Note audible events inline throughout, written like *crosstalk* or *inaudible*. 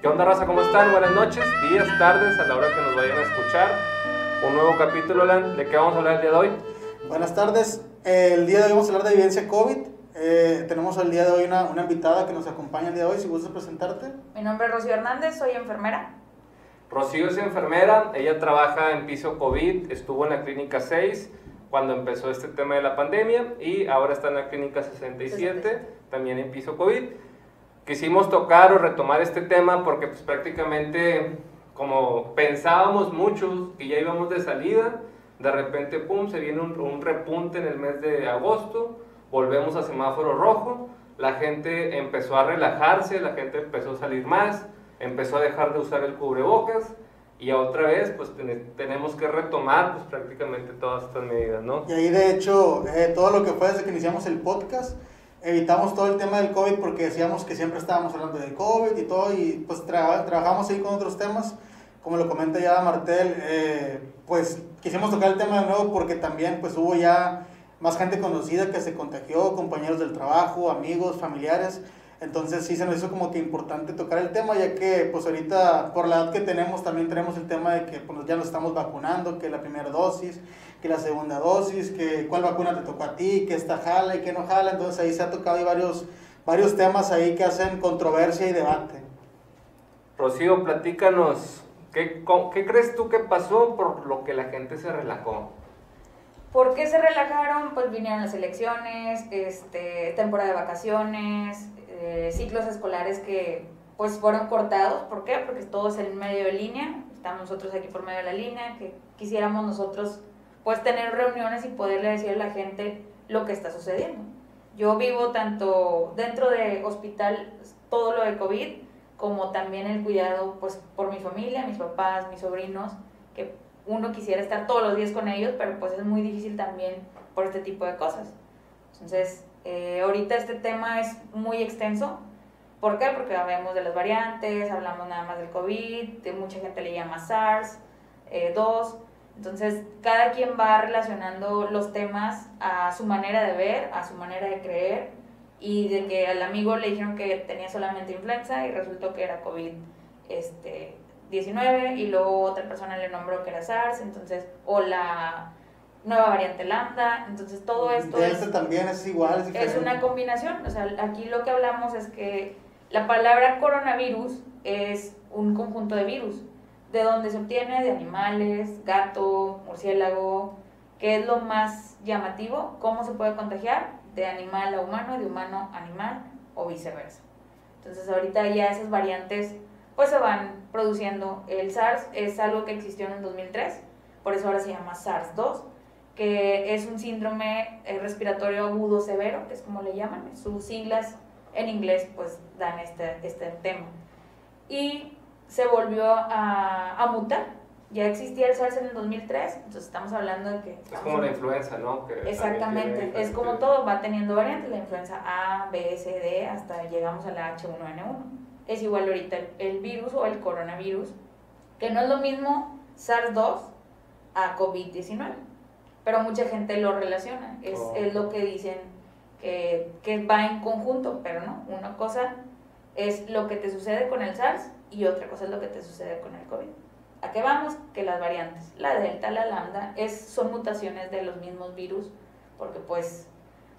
¿Qué onda, raza? ¿Cómo están? Buenas noches, días, tardes, a la hora que nos vayan a escuchar. Un nuevo capítulo, Alan. ¿De qué vamos a hablar el día de hoy? Buenas tardes. Eh, el día de hoy vamos a hablar de evidencia COVID. Eh, tenemos el día de hoy una, una invitada que nos acompaña el día de hoy. Si gustas presentarte. Mi nombre es Rocío Hernández, soy enfermera. Rocío es enfermera, ella trabaja en piso COVID, estuvo en la clínica 6 cuando empezó este tema de la pandemia y ahora está en la clínica 67, también en piso COVID. Quisimos tocar o retomar este tema porque pues prácticamente como pensábamos muchos que ya íbamos de salida, de repente pum, se viene un, un repunte en el mes de agosto, volvemos a semáforo rojo, la gente empezó a relajarse, la gente empezó a salir más, empezó a dejar de usar el cubrebocas y otra vez pues ten- tenemos que retomar pues prácticamente todas estas medidas, ¿no? Y ahí, de hecho, eh, todo lo que fue desde que iniciamos el podcast, evitamos todo el tema del COVID porque decíamos que siempre estábamos hablando del COVID y todo, y pues tra- trabajamos ahí con otros temas. Como lo comenta ya Martel, eh, pues quisimos tocar el tema de nuevo porque también pues hubo ya más gente conocida que se contagió, compañeros del trabajo, amigos, familiares. Entonces sí se nos hizo como que importante tocar el tema, ya que pues ahorita por la edad que tenemos también tenemos el tema de que pues, ya nos estamos vacunando, que la primera dosis, que la segunda dosis, que cuál vacuna te tocó a ti, que esta jala y que no jala. Entonces ahí se ha tocado ahí varios, varios temas ahí que hacen controversia y debate. Rocío, platícanos, ¿qué, ¿qué crees tú que pasó por lo que la gente se relajó? ¿Por qué se relajaron? Pues vinieron las elecciones, este, temporada de vacaciones, eh, ciclos escolares que pues fueron cortados. ¿Por qué? Porque todo es en medio de línea. Estamos nosotros aquí por medio de la línea, que quisiéramos nosotros pues tener reuniones y poderle decir a la gente lo que está sucediendo. Yo vivo tanto dentro de hospital, todo lo de COVID, como también el cuidado pues por mi familia, mis papás, mis sobrinos, que uno quisiera estar todos los días con ellos, pero pues es muy difícil también por este tipo de cosas. Entonces, eh, ahorita este tema es muy extenso. ¿Por qué? Porque hablamos de las variantes, hablamos nada más del COVID, de mucha gente le llama SARS, eh, 2. Entonces, cada quien va relacionando los temas a su manera de ver, a su manera de creer, y de que al amigo le dijeron que tenía solamente influenza y resultó que era COVID este, 19 y luego otra persona le nombró que era SARS, entonces, o la nueva variante lambda, entonces todo esto Delta es, también es igual, es diferente. es una combinación, o sea, aquí lo que hablamos es que la palabra coronavirus es un conjunto de virus, de donde se obtiene de animales, gato, murciélago, que es lo más llamativo, cómo se puede contagiar de animal a humano, de humano a animal o viceversa. Entonces ahorita ya esas variantes pues se van produciendo. El SARS es algo que existió en el 2003, por eso ahora se llama SARS-2, que es un síndrome eh, respiratorio agudo severo, que es como le llaman, sus siglas en inglés pues dan este, este tema. Y se volvió a, a mutar, ya existía el SARS en el 2003, entonces estamos hablando de que... Es como la influenza, ¿no? Que Exactamente, es como diferentes- todo, va teniendo variantes, la influenza A, B, C, D, hasta llegamos a la H1N1. Es igual ahorita el, el virus o el coronavirus, que no es lo mismo SARS-2 a COVID-19, pero mucha gente lo relaciona, es, Oh. es lo que dicen que, que va en conjunto, pero no, una cosa es lo que te sucede con el SARS y otra cosa es lo que te sucede con el COVID. ¿A qué vamos? Que las variantes, la delta, la lambda, es, son mutaciones de los mismos virus, porque pues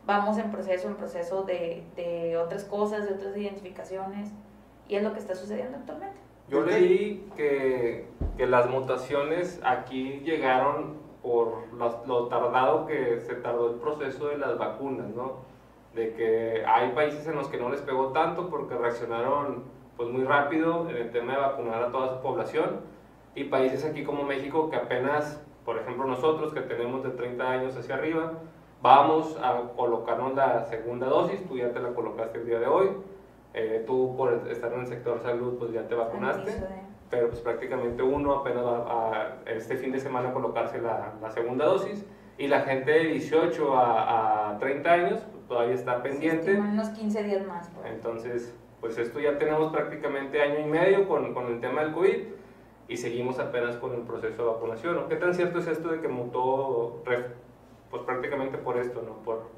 vamos en proceso, en proceso de, de otras cosas, de otras identificaciones, y es lo que está sucediendo actualmente. Yo leí que, que las mutaciones aquí llegaron por lo, lo tardado que se tardó el proceso de las vacunas, ¿no? De que hay países en los que no les pegó tanto porque reaccionaron pues muy rápido en el tema de vacunar a toda su población y países aquí como México que apenas, por ejemplo nosotros que tenemos de 30 años hacia arriba, vamos a colocarnos la segunda dosis, tú ya te la colocaste el día de hoy, eh, tú por estar en el sector salud pues ya te vacunaste pero pues prácticamente uno apenas va a, este fin de semana colocarse la, la segunda dosis y la gente de 18 a, a 30 años pues, todavía está pendiente. estiman unos 15 días más. ahí. Entonces, pues esto ya tenemos prácticamente año y medio con, con el tema del COVID y seguimos apenas con el proceso de vacunación. ¿no? ¿Qué tan cierto es esto de que mutó pues prácticamente por esto, ¿no? por,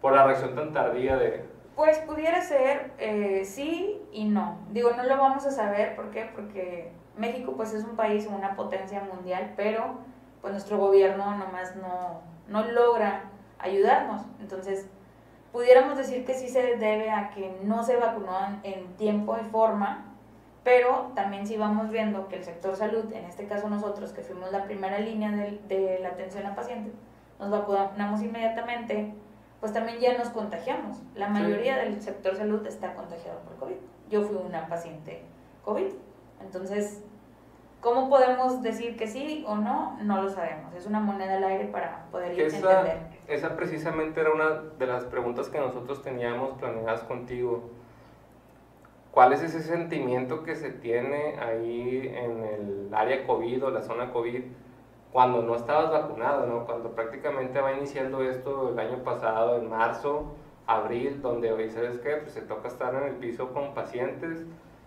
por la reacción tan tardía de, Pues pudiera ser eh, sí y no. Digo, no lo vamos a saber, ¿por qué? Porque México pues es un país, una potencia mundial, pero pues nuestro gobierno nomás no, no logra ayudarnos. Entonces, pudiéramos decir que sí se debe a que no se vacunó en tiempo y forma, pero también si vamos viendo que el sector salud, en este caso nosotros que fuimos la primera línea de, de la atención a pacientes, nos vacunamos inmediatamente, pues también ya nos contagiamos. La mayoría del sector salud está contagiado por COVID. Yo fui una paciente COVID. Entonces, ¿cómo podemos decir que sí o no? No lo sabemos. Es una moneda al aire para poder esa, entender. Esa precisamente era una de las preguntas que nosotros teníamos planeadas contigo. ¿Cuál es ese sentimiento que se tiene ahí en el área COVID o la zona COVID? Cuando no estabas vacunado, ¿no? Cuando prácticamente va iniciando esto el año pasado, en marzo, abril, donde hoy, ¿sabes qué? Pues se toca estar en el piso con pacientes.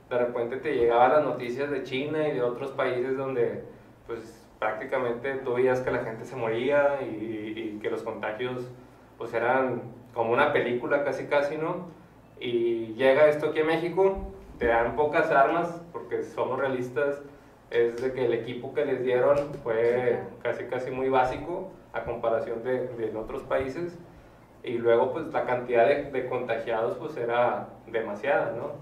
De repente te llegaban las noticias de China y de otros países donde, pues prácticamente tú veías que la gente se moría y, y que los contagios, pues eran como una película casi casi, ¿no? Y llega esto aquí a México, te dan pocas armas, porque somos realistas, es de que el equipo que les dieron fue casi casi muy básico a comparación de, de otros países. Y luego pues la cantidad de, de, contagiados pues era demasiada, ¿no?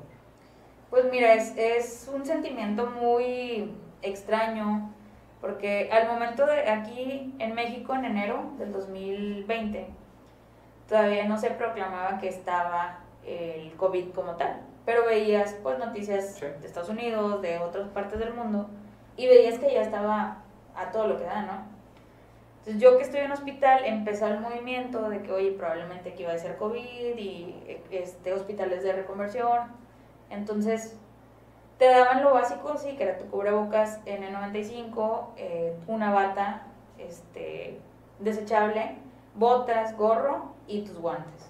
Pues mira, es, es un sentimiento muy extraño porque al momento de aquí en México en enero del 2020 todavía no se proclamaba que estaba el COVID como tal pero veías pues noticias de Estados Unidos, de otras partes del mundo, y veías que ya estaba a todo lo que da, ¿no? Entonces yo que estoy en hospital, empezó el movimiento de que, oye, probablemente aquí iba a ser COVID y este, hospitales de reconversión. Entonces, te daban lo básico, sí, que era tu cubrebocas N95, eh, una bata este, desechable, botas, gorro y tus guantes.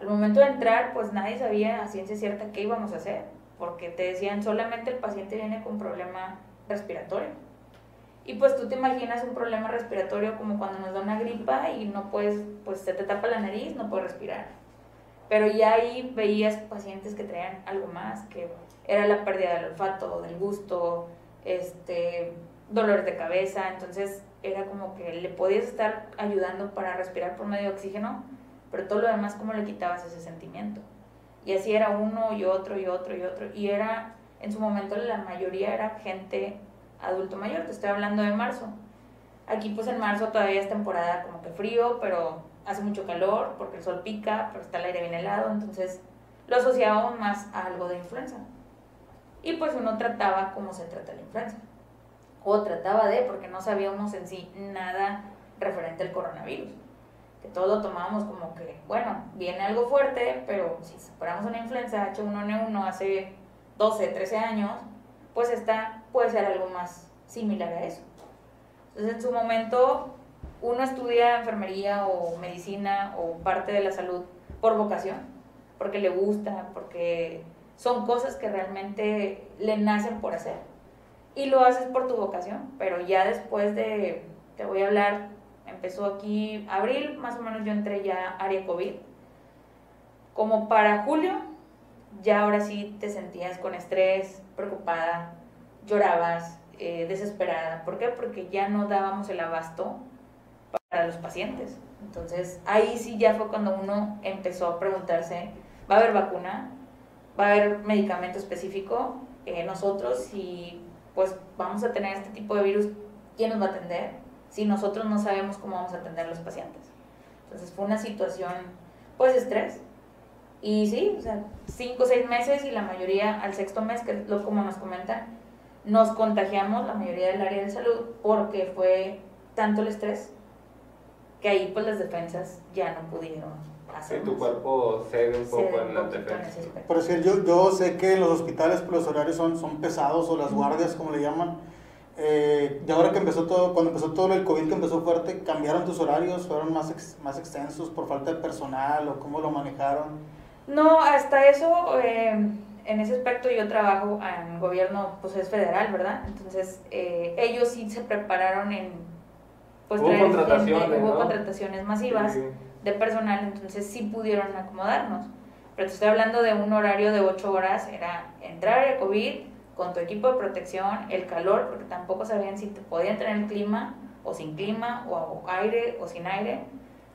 Al momento de entrar, pues nadie sabía a ciencia cierta qué íbamos a hacer, porque te decían solamente el paciente viene con problema respiratorio. Y pues tú te imaginas un problema respiratorio como cuando nos da una gripa y no puedes, pues se te tapa la nariz, no puedes respirar. Pero ya ahí veías pacientes que traían algo más, que era la pérdida del olfato, del gusto, este, dolores de cabeza, entonces era como que le podías estar ayudando para respirar por medio de oxígeno, pero todo lo demás, ¿cómo le quitabas ese sentimiento? Y así era uno y otro y otro y otro. Y era, en su momento la mayoría era gente adulto mayor, te estoy hablando de marzo. Aquí pues en marzo todavía es temporada como que frío, pero hace mucho calor porque el sol pica, pero está el aire bien helado, entonces lo asociábamos más a algo de influenza. Y pues uno trataba como se trata la influenza. O trataba de, porque no sabíamos en sí nada referente al coronavirus que todos lo tomábamos como que, bueno, viene algo fuerte, pero si superamos una influenza H1N1 hace 12, 13 años, pues esta puede ser algo más similar a eso. Entonces, en su momento, uno estudia enfermería o medicina o parte de la salud por vocación, porque le gusta, porque son cosas que realmente le nacen por hacer. Y lo haces por tu vocación, pero ya después de, te voy a hablar empezó aquí abril, más o menos yo entré ya área COVID. Como para julio, ya ahora sí te sentías con estrés, preocupada, llorabas, eh, desesperada. ¿Por qué? Porque ya no dábamos el abasto para los pacientes. Entonces ahí sí ya fue cuando uno empezó a preguntarse, ¿va a haber vacuna? ¿Va a haber medicamento específico? Eh, nosotros, si pues vamos a tener este tipo de virus, ¿quién nos va a atender? Si nosotros no sabemos cómo vamos a atender a los pacientes. Entonces fue una situación, pues, estrés. Y sí, o sea, cinco o seis meses y la mayoría al sexto mes, que es lo como nos comentan, nos contagiamos, la mayoría del área de salud, porque fue tanto el estrés que ahí pues las defensas ya no pudieron hacer. Y tu cuerpo cede un poco en las defensas. Por decir, yo, yo sé que los hospitales pues, los horarios son, son pesados o las guardias, como le llaman eh, y ahora que empezó todo, cuando empezó todo el COVID que empezó fuerte, ¿cambiaron tus horarios? ¿Fueron más, más extensos por falta de personal o cómo lo manejaron? No, hasta eso, eh, en ese aspecto yo trabajo en gobierno, pues es federal, ¿verdad? Entonces, eh, ellos sí se prepararon en... Pues, hubo contrataciones, hubo contrataciones masivas de personal, entonces sí pudieron acomodarnos. Pero te estoy hablando de un horario de 8 horas, era entrar a COVID con tu equipo de protección, el calor, porque tampoco sabían si te podían tener clima o sin clima, o aire o sin aire.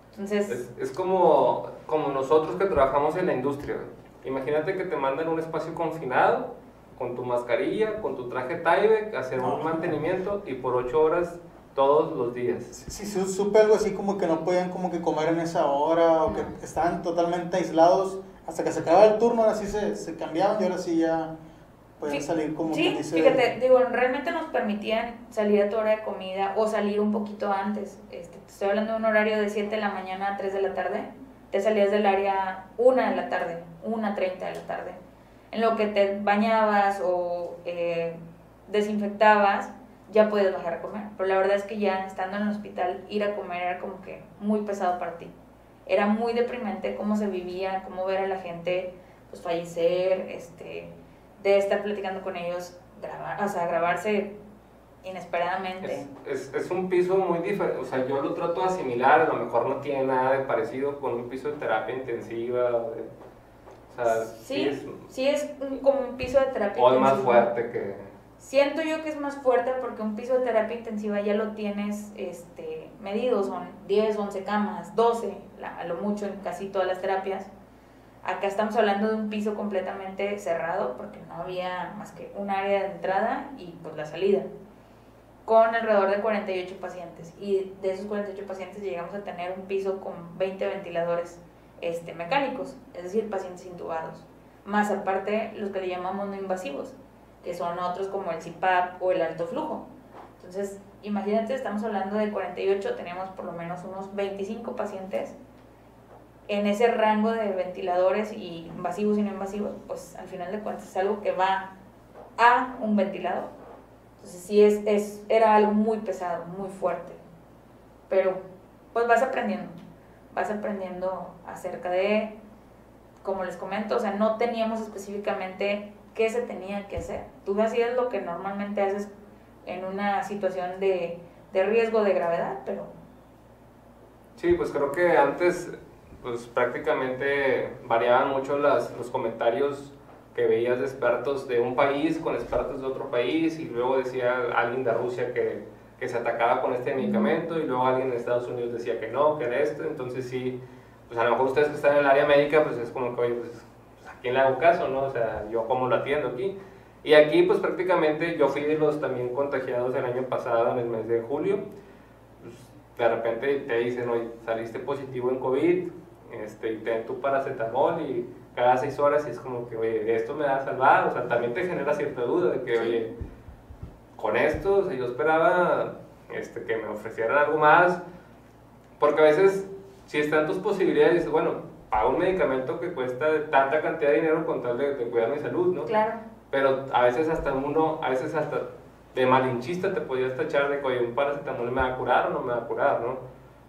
Entonces... Es, es como, como nosotros que trabajamos en la industria. Imagínate que te mandan un espacio confinado, con tu mascarilla, con tu traje Tyvek, hacer un mantenimiento y por 8 horas todos los días. Sí, sí, supe algo así como que no podían como que comer en esa hora o que estaban totalmente aislados hasta que se acababa el turno, ahora sí se, se cambiaban y ahora sí ya podían salir como sí, dice... fíjate, digo, realmente nos permitían salir a tu hora de comida o salir un poquito antes. Este, te estoy hablando de un horario de 7 de la mañana a 3 de la tarde. Te salías del área 1 de la tarde, 1.30 de la tarde. En lo que te bañabas o eh, desinfectabas, ya puedes bajar a comer. Pero la verdad es que ya estando en el hospital, ir a comer era como que muy pesado para ti. Era muy deprimente cómo se vivía, cómo ver a la gente pues fallecer, este, de estar platicando con ellos, grabar, o sea, grabarse inesperadamente. Es, es, es un piso muy diferente, o sea, yo lo trato de asimilar, a lo mejor no tiene nada de parecido con un piso de terapia intensiva, o, de, o sea, sí, sí, es, sí es como un piso de terapia o intensiva. O es más fuerte que Siento yo que es más fuerte porque un piso de terapia intensiva ya lo tienes este, medido, son 10, 11 camas, 12, a lo mucho en casi todas las terapias. Acá estamos hablando de un piso completamente cerrado porque no había más que un área de entrada y pues la salida, con alrededor de 48 pacientes. Y de esos 48 pacientes llegamos a tener un piso con 20 ventiladores este, mecánicos, es decir, pacientes intubados, más aparte los que le llamamos no invasivos que son otros como el CIPAP o el alto flujo. Entonces, imagínate, estamos hablando de 48, tenemos por lo menos unos 25 pacientes en ese rango de ventiladores y invasivos y no invasivos, pues al final de cuentas es algo que va a un ventilador. Entonces sí es, es, era algo muy pesado, muy fuerte. Pero pues vas aprendiendo, vas aprendiendo acerca de, como les comento, o sea, no teníamos específicamente qué se tenía que hacer. Tú hacías lo que normalmente haces en una situación de, de riesgo de gravedad, pero... Sí, pues creo que antes pues prácticamente variaban mucho las, los comentarios que veías de expertos de un país con expertos de otro país y luego decía alguien de Rusia que, que se atacaba con este medicamento y luego alguien de Estados Unidos decía que no, que era esto, entonces sí, pues a lo mejor ustedes que están en el área médica pues es como que, oye, pues quién le hago caso, ¿no? O sea, yo cómo lo atiendo aquí. Y aquí, pues prácticamente yo fui de los también contagiados el año pasado, en el mes de julio. Pues, de repente te dicen, oye, saliste positivo en COVID, este, y ten tu paracetamol y cada seis horas y es como que, oye, esto me va a salvar. O sea, también te genera cierta duda de que, oye, con esto, o yo esperaba este, que me ofrecieran algo más, porque a veces, si están tus posibilidades, bueno, pago un medicamento que cuesta tanta cantidad de dinero con tal de, cuidar mi salud, ¿no? Claro. Pero a veces hasta uno, a veces hasta de malinchista te podías tachar de que oye, un paracetamol me va a curar o no me va a curar, ¿no?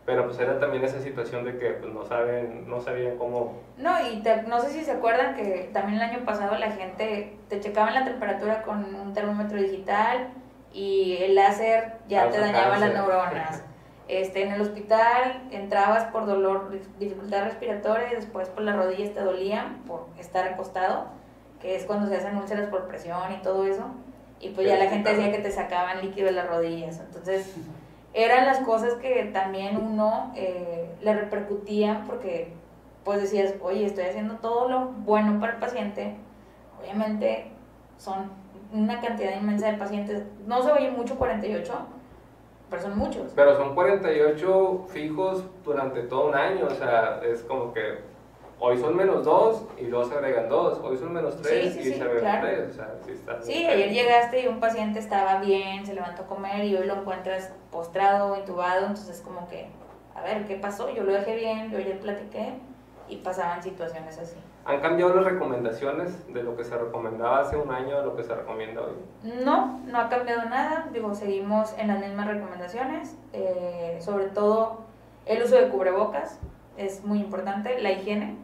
Pero pues era también esa situación de que pues, no, saben, no sabían cómo... No, y no sé si se acuerdan que también el año pasado la gente te checaban la temperatura con un termómetro digital y el láser ya te dañaba las neuronas. *laughs* Este, en el hospital entrabas por dolor, dificultad respiratoria y después por las rodillas te dolían por estar acostado, que es cuando se hacen úlceras por presión y todo eso. Y pues ya la gente decía que te sacaban líquido de las rodillas. Entonces, *laughs* eran las cosas que también uno eh, le repercutían porque pues decías, oye, estoy haciendo todo lo bueno para el paciente. Obviamente son una cantidad inmensa de pacientes. No se oye mucho 48, pero son muchos. Pero son 48 fijos durante todo un año, o sea, es como que hoy son menos 2 y luego se agregan 2, hoy son menos 3 y se agregan 3, o sea, sí está. Sí, ayer llegaste y un paciente estaba bien, se levantó a comer y hoy lo encuentras postrado, intubado, entonces como que, a ver, ¿qué pasó? Yo lo dejé bien, yo ayer platiqué y pasaban situaciones así. ¿Han cambiado las recomendaciones de lo que se recomendaba hace un año a lo que se recomienda hoy? No, no ha cambiado nada. Digo, seguimos en las mismas recomendaciones. Eh, sobre todo el uso de cubrebocas es muy importante, la higiene.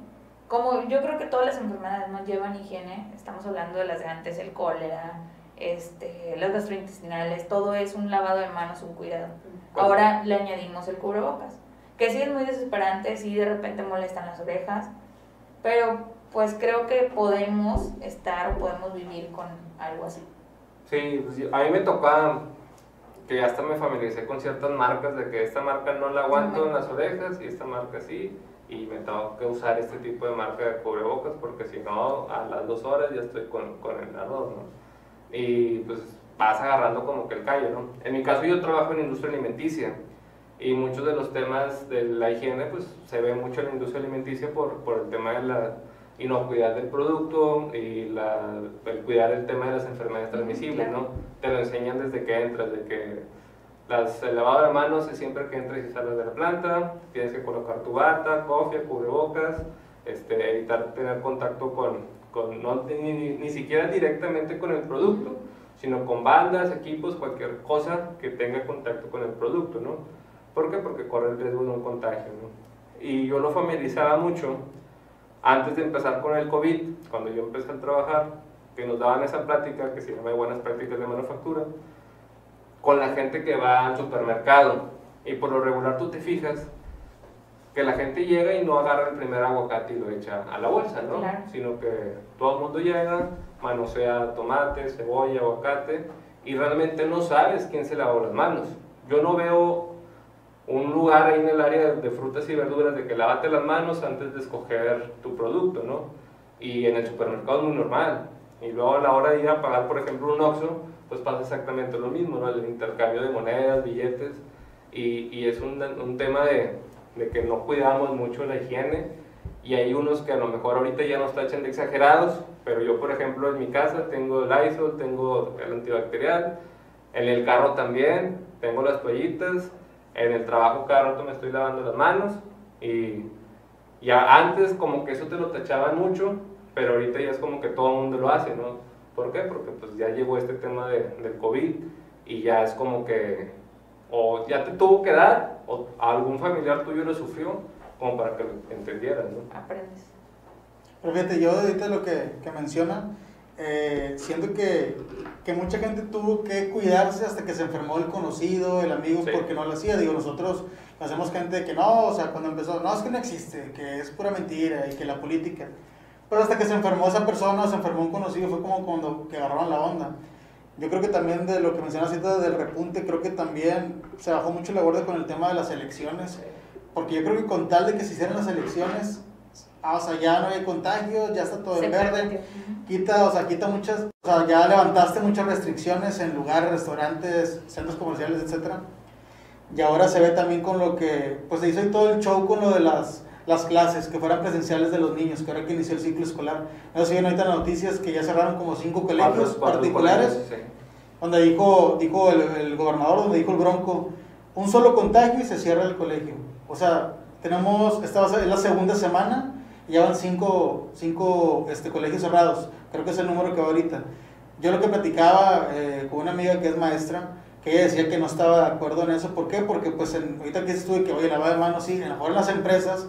Como yo creo que todas las enfermedades no llevan higiene, estamos hablando de las de antes, el cólera, este, las gastrointestinales, todo es un lavado de manos, un cuidado. Ahora le añadimos el cubrebocas, que sí es muy desesperante, sí de repente molestan las orejas, pero pues creo que podemos estar o podemos vivir con algo así. Sí, pues, a mí me tocaba que hasta me familiaricé con ciertas marcas, de que esta marca no la aguanto en las orejas y esta marca sí, y me tengo que usar este tipo de marca de cubrebocas porque si no, a las dos horas ya estoy con, con el arroz, ¿no? Y pues vas agarrando como que el callo, ¿no? En mi caso yo trabajo en industria alimenticia y muchos de los temas de la higiene pues se ve mucho en la industria alimenticia por, por el tema de la inocuidad del producto y la, el cuidar el tema de las enfermedades transmisibles, ¿no? Te lo enseñan desde que entras, de que las, el lavado de manos es siempre que entres y sales de la planta, tienes que colocar tu bata, cofia, cubrebocas, este, evitar tener contacto con, con no, ni, ni, siquiera directamente con el producto, sino con bandas, equipos, cualquier cosa que tenga contacto con el producto, ¿no? ¿Por qué? Porque corre el riesgo de un contagio, ¿no? Y yo lo familiarizaba mucho antes de empezar con el COVID, cuando yo empecé a trabajar, que nos daban esa plática que se llama Buenas Prácticas de Manufactura, con la gente que va al supermercado. Y por lo regular tú te fijas que la gente llega y no agarra el primer aguacate y lo echa a la bolsa, ¿no? Sino que todo el mundo llega, manosea tomate, cebolla, aguacate, y realmente no sabes quién se lavó las manos. Yo no veo un lugar ahí en el área de frutas y verduras de que lavate las manos antes de escoger tu producto, ¿no? Y en el supermercado es muy normal. Y luego a la hora de ir a pagar, por ejemplo, un Oxxo, pues pasa exactamente lo mismo, ¿no? El intercambio de monedas, billetes, y, y es un, un tema de, de, que no cuidamos mucho la higiene, y hay unos que a lo mejor ahorita ya nos tachan de exagerados, pero yo, por ejemplo, en mi casa tengo el Lysol, tengo el antibacterial, en el carro también, tengo las toallitas, en el trabajo cada rato me estoy lavando las manos y ya antes como que eso te lo tachaban mucho, pero ahorita ya es como que todo el mundo lo hace, ¿no? ¿Por qué? Porque pues ya llegó este tema de, del COVID y ya es como que o ya te tuvo que dar o algún familiar tuyo lo sufrió como para que lo entendieras, ¿no? Aprendes. Pero fíjate, yo ahorita lo que, que menciona, eh, siento que, que, mucha gente tuvo que cuidarse hasta que se enfermó el conocido, el amigo, porque no lo hacía. Digo, nosotros hacemos gente que no, o sea, cuando empezó, no, es que no existe, que es pura mentira y que la política. Pero hasta que se enfermó esa persona, se enfermó un conocido, fue como cuando que agarraron la onda. Yo creo que también de lo que mencionas ahorita del repunte, creo que también se bajó mucho la guardia con el tema de las elecciones. Porque yo creo que con tal de que se hicieran las elecciones, ah, o sea, ya no hay contagios, ya está todo en verde. Quita, o sea, quita muchas, o sea, ya levantaste muchas restricciones en lugares, restaurantes, centros comerciales, etcétera. Y ahora se ve también con lo que, pues se hizo todo el show con lo de las, las clases, que fueran presenciales de los niños, que ahora que inició el ciclo escolar. No sé si ahorita las noticias que ya cerraron como cinco colegios particulares, donde dijo, dijo el, el gobernador, donde dijo el bronco, un solo contagio y se cierra el colegio. O sea, tenemos, esta ser la segunda semana ya van cinco, cinco este, colegios cerrados, creo que es el número que va ahorita. Yo lo que platicaba eh, con una amiga que es maestra, que ella decía que no estaba de acuerdo en eso, ¿por qué? Porque pues en, ahorita que estuve que oye, lavar de manos, sí, a lo mejor en las empresas,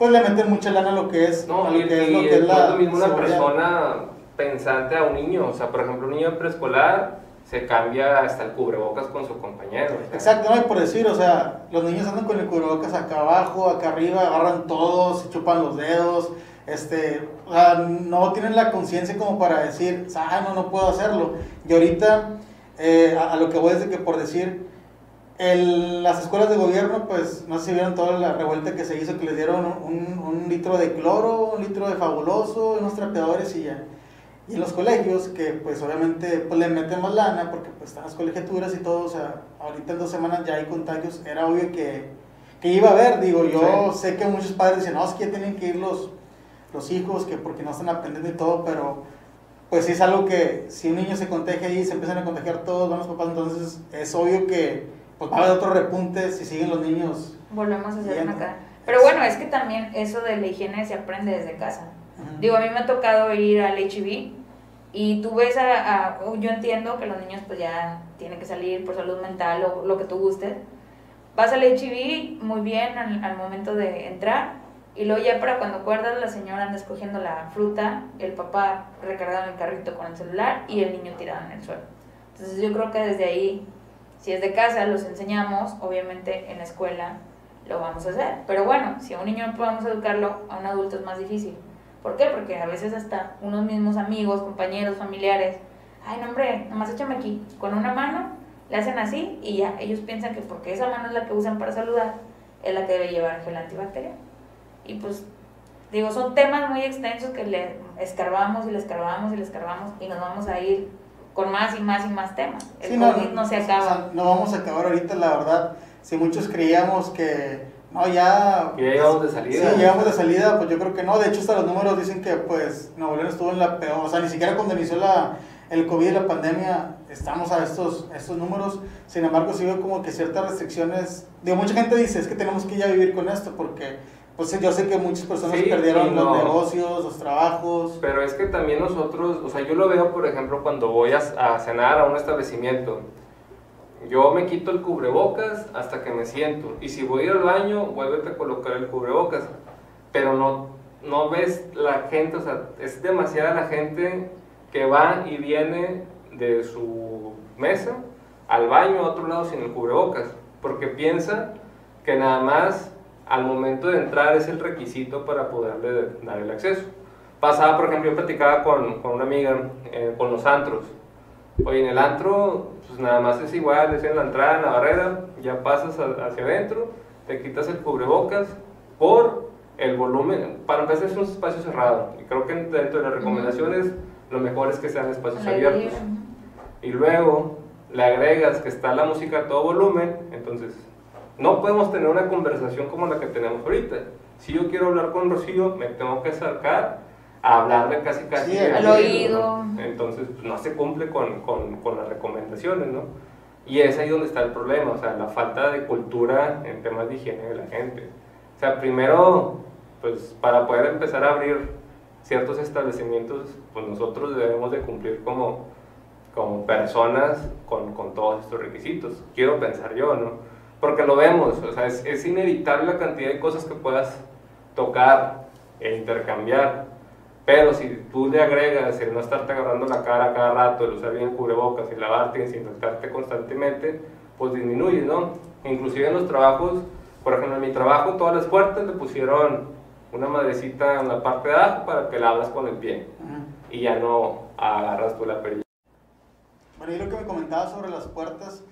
pues le meten mucha lana a lo que es, no, a lo y, que es, lo que es la lo mismo una persona pensante a un niño, o sea, por ejemplo, un niño preescolar se cambia hasta el cubrebocas con su compañero. Exacto, no, por decir, o sea, los niños andan con el cubrebocas acá abajo, acá arriba, agarran todos, se chupan los dedos, este, o sea, no tienen la conciencia como para decir, ah, no, no puedo hacerlo. Y ahorita, eh, a, a, lo que voy es de que por decir, el, las escuelas de gobierno, pues, no sé si vieron toda la revuelta que se hizo, que les dieron un, un litro de cloro, un litro de fabuloso, unos trapeadores y ya. Y en los colegios, que pues obviamente pues, le meten más lana porque pues están las colegiaturas y todo, o sea, ahorita en dos semanas ya hay contagios, era obvio que, que iba a haber, digo, yo sé que muchos padres dicen, no, es que tienen que ir los, los hijos, que porque no están aprendiendo y todo, pero pues sí es algo que si un niño se contagia y se empiezan a contagiar todos, van los papás, entonces es obvio que pues va a haber otro repunte si siguen los niños. Volvemos a hacer una cara. Pero bueno, es que también eso de la higiene se aprende desde casa. Uh -huh. Digo, a mí me ha tocado ir al HIV y tú ves a, a, yo entiendo que los niños pues ya tienen que salir por salud mental o lo que tú gustes. Vas al HIV muy bien al, al, momento de entrar y luego ya para cuando acuerdas la señora anda escogiendo la fruta, el papá recargado en el carrito con el celular y el niño tirado en el suelo. Entonces yo creo que desde ahí, si es de casa, los enseñamos, obviamente en la escuela lo vamos a hacer. Pero bueno, si a un niño no podemos educarlo, a un adulto es más difícil. ¿Por qué? Porque a veces hasta unos mismos amigos, compañeros, familiares, ay, no, hombre, nomás échame aquí, con una mano, le hacen así y ya, ellos piensan que porque esa mano es la que usan para saludar, es la que debe llevar gel antibacterial. Y pues, digo, son temas muy extensos que le escarbamos y le escarbamos y le escarbamos y nos vamos a ir con más y más y más temas. El COVID no, se acaba. no vamos a acabar ahorita, la verdad. Si muchos creíamos que no, ya. ya llegamos de salida. Sí, llegamos de salida, pues yo creo que no. De hecho, hasta los números dicen que, pues, Nuevo León estuvo en la peor. O sea, ni siquiera cuando inició la, el COVID y la pandemia, estamos a estos, estos números. Sin embargo, sí veo como que ciertas restricciones. Digo, mucha gente dice, es que tenemos que ya vivir con esto, porque, pues, yo sé que muchas personas perdieron los negocios, los trabajos. Pero es que también nosotros, o sea, yo lo veo, por ejemplo, cuando voy a, a cenar a un establecimiento yo me quito el cubrebocas hasta que me siento. Y si voy al baño, vuélvete a colocar el cubrebocas. Pero no, no ves la gente, o sea, es demasiada la gente que va y viene de su mesa al baño a otro lado sin el cubrebocas. Porque piensa que nada más al momento de entrar es el requisito para poderle dar el acceso. Pasaba, por ejemplo, yo platicaba con, con una amiga eh, con los antros. Oye, en el antro pues nada más es igual, es en la entrada, en la barrera, ya pasas hacia adentro, te quitas el cubrebocas por el volumen. Para empezar es un espacio cerrado y creo que dentro de las recomendaciones lo mejor es que sean espacios abiertos. Y luego le agregas que está la música a todo volumen, entonces no podemos tener una conversación como la que tenemos ahorita. Si yo quiero hablar con Rocío, me tengo que acercar a hablarle casi casi al oído. Entonces pues, no se cumple con, con, con, las recomendaciones, ¿no? Y es ahí donde está el problema, o sea, la falta de cultura en temas de higiene de la gente. O sea, primero, pues para poder empezar a abrir ciertos establecimientos, pues nosotros debemos de cumplir como, como personas con, con todos estos requisitos. Quiero pensar yo, ¿no? Porque lo vemos, o sea, es, es inevitable la cantidad de cosas que puedas tocar e intercambiar pero si tú le agregas el no estarte agarrando la cara cada rato, el usar bien el cubrebocas y lavarte y desinfectarte constantemente, pues disminuye, ¿no? Inclusive en los trabajos, por ejemplo, en mi trabajo todas las puertas le pusieron una madrecita en la parte de abajo para que la abras con el pie y ya no agarras tú la perilla. Bueno, y lo que me comentaba sobre las puertas,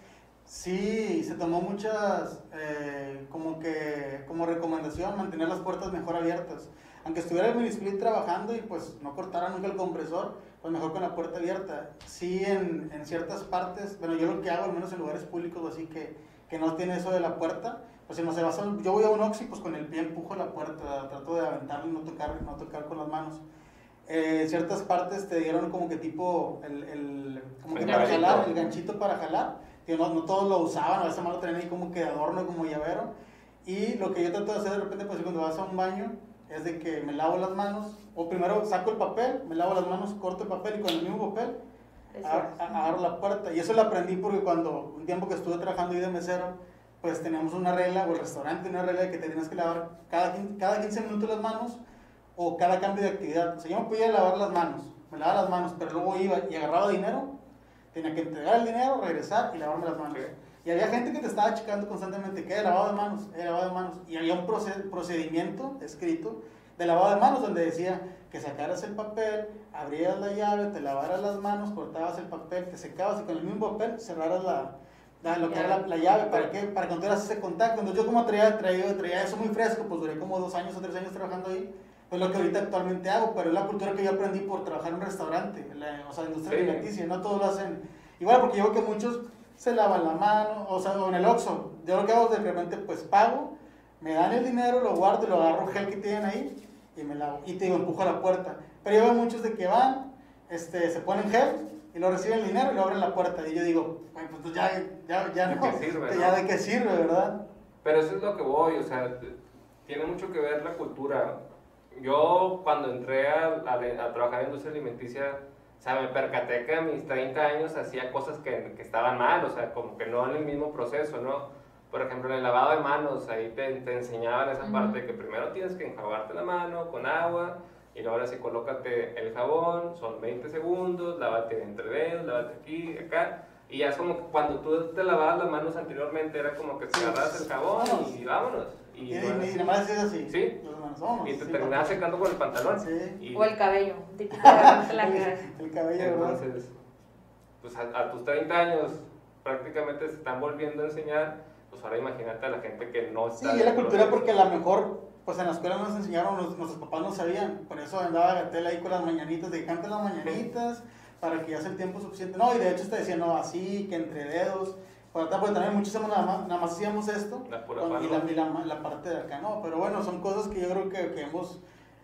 sí, se tomó muchas, eh, como que, como recomendación, mantener las puertas mejor abiertas aunque estuviera el mini-split trabajando y pues no cortara nunca el compresor, pues mejor con la puerta abierta. Sí, en, en, ciertas partes, bueno, yo lo que hago, al menos en lugares públicos así que, que no tiene eso de la puerta, pues si no se va yo voy a un oxi, pues con el pie empujo la puerta, trato de aventarlo y no tocar, no tocar con las manos. Eh, ciertas partes te dieron como que tipo el, el como que para jalar, el ganchito para jalar, que no, no todos lo usaban, a veces más lo tenían ahí como que adorno, como llavero. Y lo que yo trato de hacer de repente, pues cuando vas a un baño, es de que me lavo las manos, o primero saco el papel, me lavo las manos, corto el papel y con el mismo papel agarro la puerta. Y eso lo aprendí porque cuando un tiempo que estuve trabajando ahí de mesero, pues teníamos una regla, o el restaurante una regla de que te tienes que lavar cada, cada 15 minutos las manos o cada cambio de actividad. O sea, yo me podía lavar las manos, me lavaba las manos, pero luego iba y agarraba dinero, tenía que entregar el dinero, regresar y lavarme las manos. Y había gente que te estaba checando constantemente que era lavado de manos, era lavado de manos. Y había un procedimiento escrito de lavado de manos donde decía que sacaras el papel, abrías la llave, te lavaras las manos, cortabas el papel, te secabas y con el mismo papel cerraras la, lo que era la, llave, ¿para qué? Para que no tuvieras ese contacto. Entonces yo como traía, traía, traía eso muy fresco, pues duré como dos años o tres años trabajando ahí, pues lo que ahorita actualmente hago, pero es la cultura que yo aprendí por trabajar en un restaurante, o sea, industria alimenticia, no todos lo hacen igual, porque yo veo que muchos se lavan la mano, o sea, o en el Oxxo. Yo lo que hago es de repente pues pago, me dan el dinero, lo guardo y lo agarro gel que tienen ahí y me lavo. Y te digo, empujo a la puerta. Pero yo veo muchos de que van, este, se ponen gel y lo reciben el dinero y lo abren la puerta. Y yo digo, pues ya, ya, ya no, sirve, ya de qué sirve, ¿verdad? Pero eso es lo que voy, o sea, tiene mucho que ver la cultura. Yo cuando entré a, a trabajar en industria alimenticia, o sea, me percaté que a mis 30 años hacía cosas que, que, estaban mal, o sea, como que no en el mismo proceso, ¿no? Por ejemplo, en el lavado de manos, ahí te, te enseñaban esa parte de que primero tienes que enjabarte la mano con agua, y luego ahora sí colócate el jabón, son 20 segundos, lávate entre dedos, lávate aquí, acá. Y ya es como que cuando tú te lavabas las manos anteriormente, era como que te agarras el jabón y vámonos. Y, Y, y, bueno, y nada más es así. Sí. Vámonos, y te sí, terminabas papá. secando con el pantalón. Sí. Y O el cabello, *laughs* la. El cabello, entonces, pues a, a tus 30 años prácticamente se están volviendo a enseñar, pues ahora imagínate a la gente que no Sí, está... y es la cultura de- porque a lo mejor, pues en la escuela no nos enseñaron, nos- nuestros papás no sabían. Por eso andaba Gatel ahí con las mañanitas, de canten las mañanitas, para que ya sea el tiempo suficiente. No, y de hecho te decían, no, así, que entre dedos. Por acá, porque también muchísimo nada más, nada más hacíamos esto. La pura con- y la, y la, la parte de acá, no. Pero bueno, son cosas que yo creo que, que hemos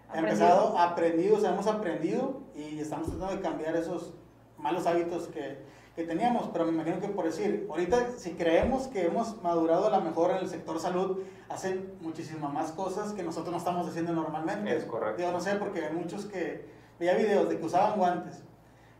Aprendido. empezado, aprendido, o sea, hemos aprendido y estamos tratando de cambiar esos malos hábitos que, que teníamos. Pero me imagino que por decir, ahorita si creemos que hemos madurado a lo mejor en el sector salud, hacen muchísimas más cosas que nosotros no estamos haciendo normalmente. Es correcto. Digo, no sé, porque hay muchos que veía videos de que usaban guantes.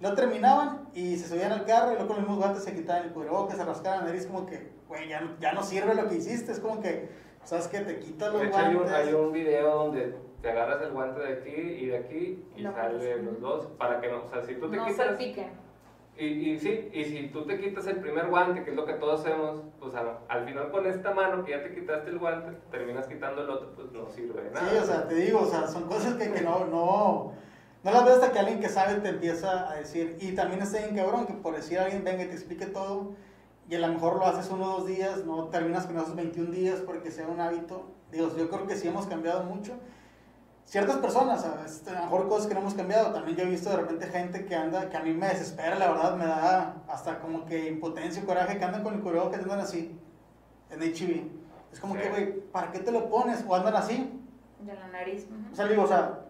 Lo terminaban y se subían al carro y luego con los mismos guantes se quitaban el cubrebocas, se rascaban la nariz, como que, güey, ya, no- ya no sirve lo que hiciste. Es como que, ¿sabes qué? Te quitas los De hecho, hay guantes. un, hay un video donde te agarras el guante de aquí y de aquí y Lo sale pones. los dos para que no, o sea, si tú te No quitas... Y, y sí, y si tú te quitas el primer guante, que es lo que todos hacemos, pues al, al final con esta mano que ya te quitaste el guante, terminas quitando el otro, pues no sirve de nada. Sí, o sea, te digo, o sea, son cosas que, que no, no, no las ves hasta que alguien que sabe te empieza a decir. Y también está bien cabrón que por decir a alguien venga y te explique todo, y a lo mejor lo haces uno o dos días, no terminas con esos 21 días porque sea un hábito. Digo, yo creo que sí hemos cambiado mucho. Ciertas personas, ¿sabes? a lo mejor cosas que no hemos cambiado. También yo he visto de repente gente que anda, que a mí me desespera, la verdad, me da hasta como que impotencia, coraje, que andan con el cubrebocas que andan así, en HIV. Es como Sí. que, güey, ¿para qué te lo pones? O andan así, De la nariz. ujú. o sea, digo, o sea,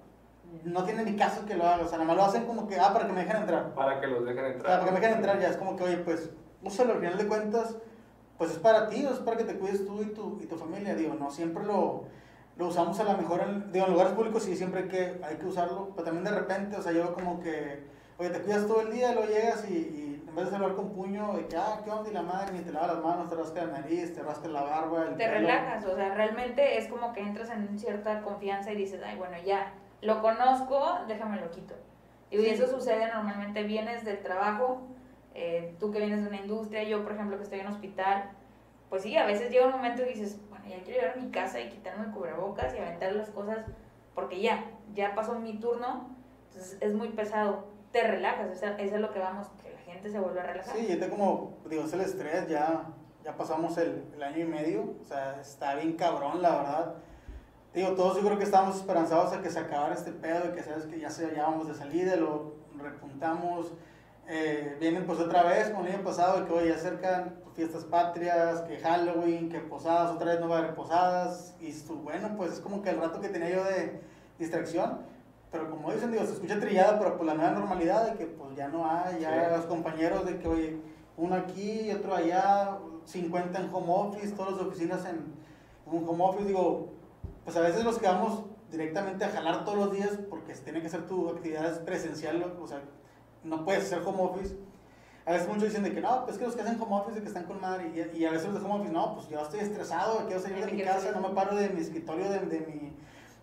no tiene ni caso que lo haga. O sea, nada más lo hacen como que, ah, para que me dejen entrar. Para que los dejen O sea, entrar. para que me dejen entrar ya. Es como que, oye, pues, úsalo al final de cuentas, pues es para ti, es para que te cuides tú y tu, y tu familia. Digo, no siempre lo, lo usamos a lo mejor en, digo, en lugares públicos, sí, siempre hay que, hay que usarlo. Pero también de repente, o sea, yo como que, oye, te cuidas todo el día, luego llegas y, y en vez de saludar con puño, de que, ah, ¿qué onda? Y la madre, ni te lavas las manos, te rascas la nariz, te rascas la barba. el Te pelo. relajas, o sea, realmente es como que entras en cierta confianza y dices, ay, bueno, ya, lo conozco, déjame lo quito. Y Sí. eso sucede normalmente, vienes del trabajo, eh, tú que vienes de una industria, yo por ejemplo que estoy en hospital, pues sí, a veces llega un momento y dices, bueno, ya quiero llegar a mi casa y quitarme el cubrebocas y aventar las cosas, porque ya, ya pasó mi turno, entonces es muy pesado, te relajas, o sea, eso es lo que vamos, que la gente se vuelve a relajar. Sí, y ahorita como, digo, es el estrés, ya, ya pasamos el, el año y medio, o sea, está bien cabrón, la verdad. Digo, todos yo creo que estábamos esperanzados a que se acabara este pedo, de que sabes que ya, se, ya vamos de salida, lo repuntamos, eh, vienen pues otra vez, como el año pasado, que hoy ya acercan fiestas patrias, que Halloween, que posadas, otra vez no va a haber posadas, y bueno, pues es como que el rato que tenía yo de distracción, pero como dicen, digo, se escucha trillada, pero pues la nueva normalidad de que pues ya no hay, ya Sí. los compañeros de que, oye, uno aquí, otro allá, 50 en home office, todas las oficinas en un home office, digo, pues a veces los que vamos directamente a jalar todos los días porque tiene que ser tu actividad presencial, o sea, no puedes hacer home office. A veces muchos dicen de que no, pues que los que hacen home office de que están con madre y, y a veces los de home office, no, pues yo estoy estresado, quiero salir de mi casa, no me paro de mi escritorio, de, de mi,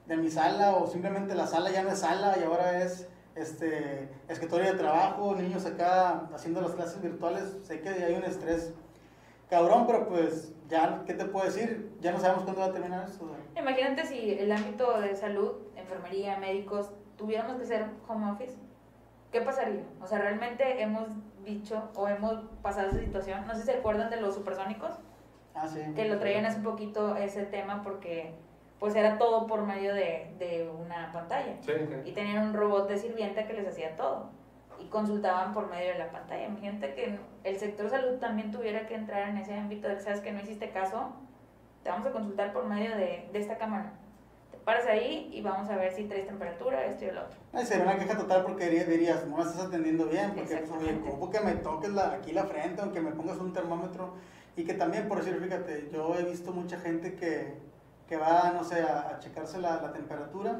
de mi sala o simplemente la sala ya no es sala y ahora es este escritorio de trabajo, niños acá haciendo las clases virtuales, sé que hay un estrés cabrón, pero pues ya, ¿qué te puedo decir? Ya no sabemos cuándo va a terminar esto. Imagínate si el ámbito de salud, enfermería, médicos, tuviéramos que hacer home office. ¿Qué pasaría? O sea, realmente hemos dicho o hemos pasado esa situación. No sé si se acuerdan de los supersónicos, Ah, sí. que lo traían hace poquito ese tema porque pues era todo por medio de, de una pantalla. Sí, sí. Y tenían un robot de sirvienta que les hacía todo. Y consultaban por medio de la pantalla. Imagínate que el sector salud también tuviera que entrar en ese ámbito de que sabes que no hiciste caso, te vamos a consultar por medio de, de esta cámara. Te paras ahí y vamos a ver si traes temperatura, esto y lo otro. Ay, sería una queja total porque diría- dirías, no me estás atendiendo bien, porque pues, oye, como que me toques la, aquí la frente, aunque me pongas un termómetro, y que también, por decir, fíjate, yo he visto mucha gente que, que va, no sé, a, a checarse la, la temperatura,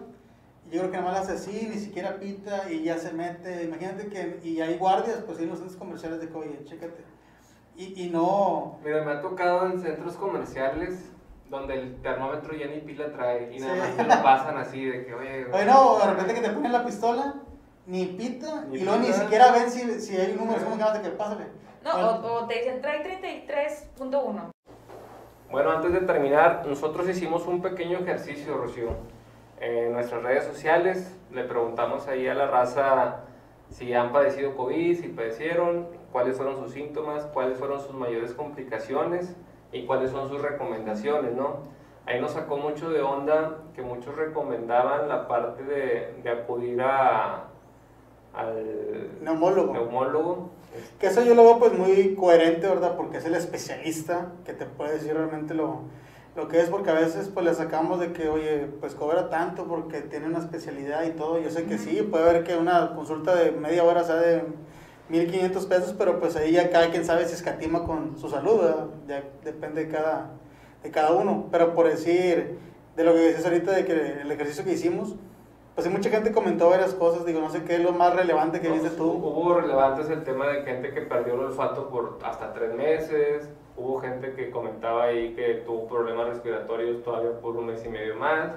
yo creo que nada más la hace así, ni siquiera pita, y ya se mete, imagínate que, y hay guardias, pues sí, en los centros comerciales de que, oye, chécate, y, y no, Mira, me ha tocado en centros comerciales donde el termómetro ya ni pila trae y nada Sí. más te lo pasan así de que, oye, Oye, no, de repente que te ponen la pistola, ni pita, Ni y luego ni siquiera ven si, si hay un número, es como que de que pásale. No, o, o te dicen trae 33.1. Bueno, antes de terminar, nosotros hicimos un pequeño ejercicio, Rocío. En nuestras redes sociales le preguntamos ahí a la raza si han padecido COVID, si padecieron, cuáles fueron sus síntomas, cuáles fueron sus mayores complicaciones y cuáles son sus recomendaciones, ¿no? Ahí nos sacó mucho de onda que muchos recomendaban la parte de, de acudir a, al Neumólogo. neumólogo. Que eso yo lo veo pues muy coherente, ¿verdad? Porque es el especialista que te puede decir realmente lo, lo que es, porque a veces pues le sacamos de que, oye, pues cobra tanto porque tiene una especialidad y todo. Yo sé que sí, puede haber que una consulta de media hora sea de 1500 pesos, pero pues ahí ya cada quien sabe si escatima con su salud, ¿verdad? Ya depende de cada, de cada uno. Pero por decir, de lo que dices ahorita, de que el ejercicio que hicimos, pues mucha gente comentó varias cosas, digo, no sé qué es lo más relevante que viste tú. Hubo relevantes el tema de gente que perdió el olfato por hasta tres meses, hubo gente que comentaba ahí que tuvo problemas respiratorios todavía por un mes y medio más,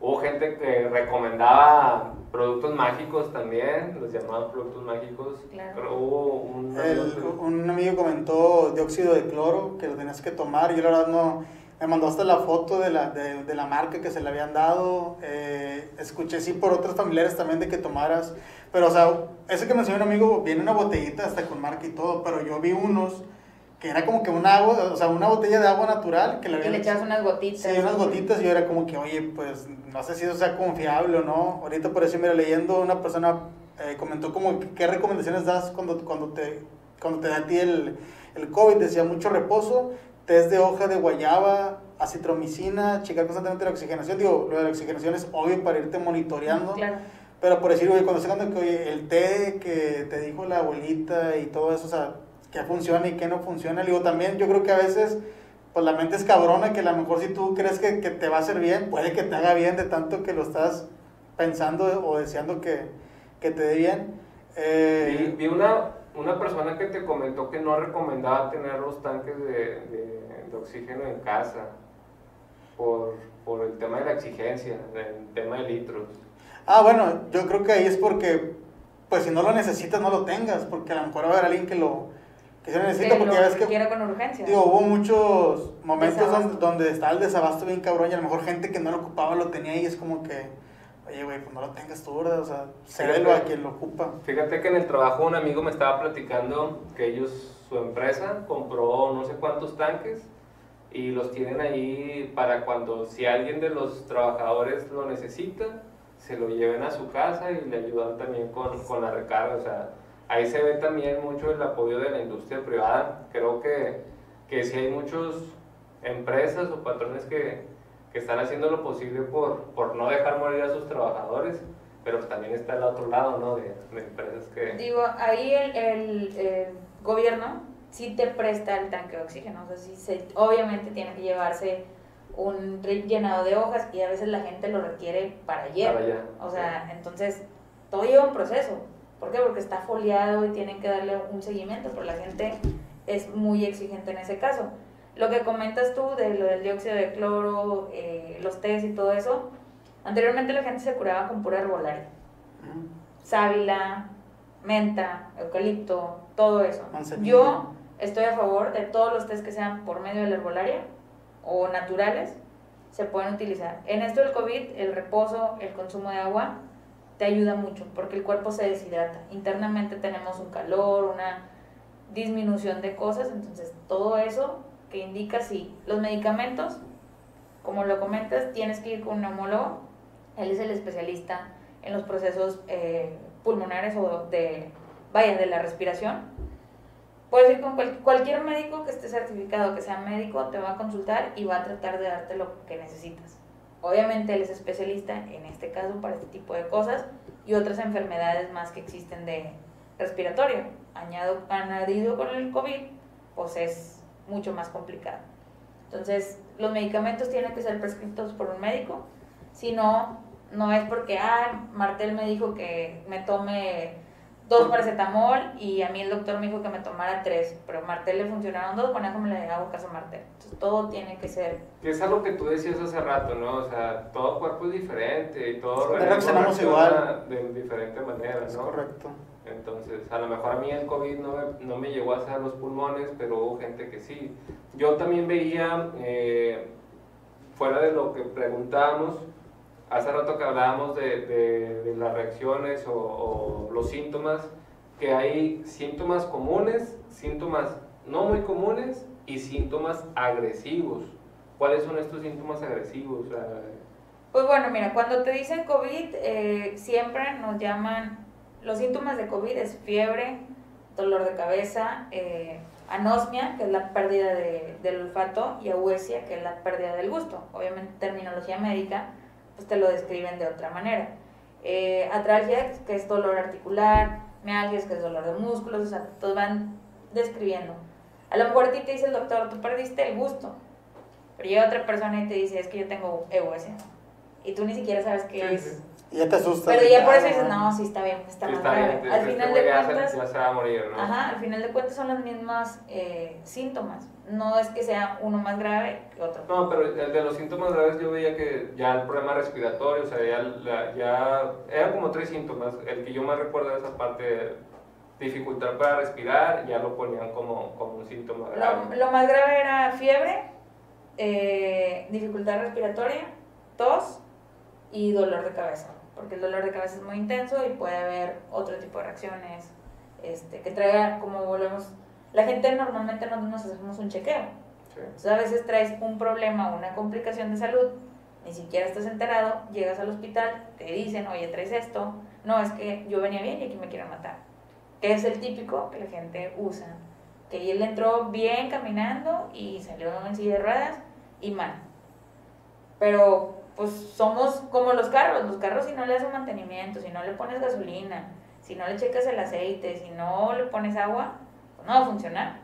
hubo gente que recomendaba productos mágicos también, los llamaban productos mágicos, Claro. pero hubo un... El- un amigo comentó dióxido de cloro que lo tenías que tomar. Yo la verdad no. Me mandó hasta la foto de la, de, de la marca que se le habían dado. eh, escuché sí por otros familiares también de que tomaras. Pero, o sea, ese que mencionó un amigo, viene una botellita hasta con marca y todo. Pero yo vi unos que era como que un agua, o sea, una botella de agua natural que le Y habían le echabas unas gotitas. Sí, unas gotitas y yo era como que, oye, pues no sé si eso sea confiable o no. Ahorita por eso, mira, leyendo, una persona eh, comentó como qué recomendaciones das cuando, cuando, te, cuando te da a ti el, el COVID. Decía mucho reposo, test de hoja de guayaba, acitromicina, checar constantemente la oxigenación. Digo, lo de la oxigenación es obvio para irte monitoreando. Claro. Pero por decir, oye, cuando hablando que, oye, el té que te dijo la abuelita y todo eso, o sea, qué funciona y qué no funciona. Le Digo, también yo creo que a veces, pues la mente es cabrona, que a lo mejor si tú crees que, que te va a hacer bien, puede que te haga bien de tanto que lo estás pensando o deseando que, que te dé bien. Vi, Eh, vi una, una persona que te comentó que no recomendaba tener los tanques de, de- de oxígeno en casa por, por el tema de la exigencia, el tema de litros. ah, bueno, yo creo que ahí es porque, pues si no lo necesitas, no lo tengas, porque a lo mejor va a haber alguien que lo que se lo necesita, Que porque ya ves que quiera con urgencia. Digo, hubo muchos momentos donde, donde estaba el desabasto bien cabrón y a lo mejor gente que no lo ocupaba lo tenía y es como que, oye, güey, pues no lo tengas tú, ¿verdad? O sea, cédelo a quien lo ocupa. Fíjate que en el trabajo un amigo me estaba platicando que ellos, su empresa, compró no sé cuántos tanques y los tienen ahí para cuando si alguien de los trabajadores lo necesita, se lo lleven a su casa y le ayudan también con, con la recarga. O sea, ahí se ve también mucho el apoyo de la industria privada. Creo que, que sí hay muchas empresas o patrones que, que están haciendo lo posible por, por no dejar morir a sus trabajadores, pero también está el otro lado, ¿no? De, de empresas que... Digo, ahí el, el, el gobierno sí te presta el tanque de oxígeno. O sea, sí se, obviamente tiene que llevarse un trip llenado de hojas y a veces la gente lo requiere para ayer. Para allá. O sea, entonces todo lleva un proceso. ¿Por qué? Porque está foliado y tienen que darle un seguimiento, pero la gente es muy exigente en ese caso. Lo que comentas tú de lo del dióxido de cloro, eh, los test y todo eso, anteriormente la gente se curaba con pura herbolaria. Sábila, menta, eucalipto, todo eso. Yo estoy a favor de todos los test que sean por medio de la herbolaria o naturales, se pueden utilizar. En esto del COVID, el reposo, el consumo de agua, te ayuda mucho porque el cuerpo se deshidrata. Internamente tenemos un calor, una disminución de cosas, entonces todo eso que indica si los medicamentos, como lo comentas, tienes que ir con un neumólogo, él es el especialista en los procesos eh, pulmonares o de, vaya, de la respiración. Puedes ir con cual- cualquier médico que esté certificado, que sea médico, te va a consultar y va a tratar de darte lo que necesitas. Obviamente él es especialista en este caso para este tipo de cosas y otras enfermedades más que existen de respiratorio. Añado, añadido con el COVID, pues es mucho más complicado. Entonces, los medicamentos tienen que ser prescritos por un médico. Si no, no es porque, ah, Martel me dijo que me tome dos paracetamol y a mí el doctor me dijo que me tomara tres, pero Martel le funcionaron dos, bueno, como le hago caso a Martel. Entonces todo tiene que ser... Que es algo que tú decías hace rato, ¿no? O sea, todo cuerpo es diferente y todo reaccionamos igual. de diferente manera, Es ¿no? correcto. Entonces, a lo mejor a mí el COVID no me, no me llegó a hacer los pulmones, pero hubo gente que sí. Yo también veía, eh, fuera de lo que preguntábamos, hace rato que hablábamos de, de- de las reacciones o, o los síntomas, que hay síntomas comunes, síntomas no muy comunes y síntomas agresivos. ¿Cuáles son estos síntomas agresivos? Pues bueno, mira, cuando te dicen COVID, eh, siempre nos llaman, los síntomas de COVID es fiebre, dolor de cabeza, eh, anosmia, que es la pérdida de- del olfato, y auesia, que es la pérdida del gusto. Obviamente, terminología médica, pues lo describen de otra manera. Eh, atralgia, que es dolor articular, mialgias, que es dolor de músculos, o sea, todos van describiendo. A lo mejor a ti te dice el doctor, tú perdiste el gusto, pero llega otra persona y te dice, es que yo tengo euesia. Y tú ni siquiera sabes qué Sí, es. sí. Y ya te asustas. Pero de ya por eso ah, dices, bueno. no, sí está bien, está sí más está grave. bien, Al final de se- cuentas, ya se va a morir, ¿no? ajá, al final de cuentas son los mismos eh, síntomas. No es que sea uno más grave que otro. No, pero el de los síntomas graves yo veía que ya el problema respiratorio, o sea, ya, la- ya eran como tres síntomas. El que yo más recuerdo de esa parte, dificultad para respirar, ya lo ponían como, como un síntoma Lo, grave. lo más grave era fiebre, eh, dificultad respiratoria, tos y dolor de cabeza. Porque el dolor de cabeza es muy intenso y puede haber otro tipo de reacciones este, que traiga, como volvemos, la gente normalmente no nos hacemos un chequeo. Sí. Entonces a veces traes un problema, una complicación de salud, ni siquiera estás enterado, llegas al hospital, te dicen, oye, traes esto, no, es que yo venía bien y aquí me quieren matar. Que es el típico que la gente usa. Que él entró bien caminando y salió en silla de ruedas y mal. Pero pues somos como los carros, los carros si no le un mantenimiento, si no le pones gasolina, si no le checas el aceite, si no le pones agua, pues no va a funcionar.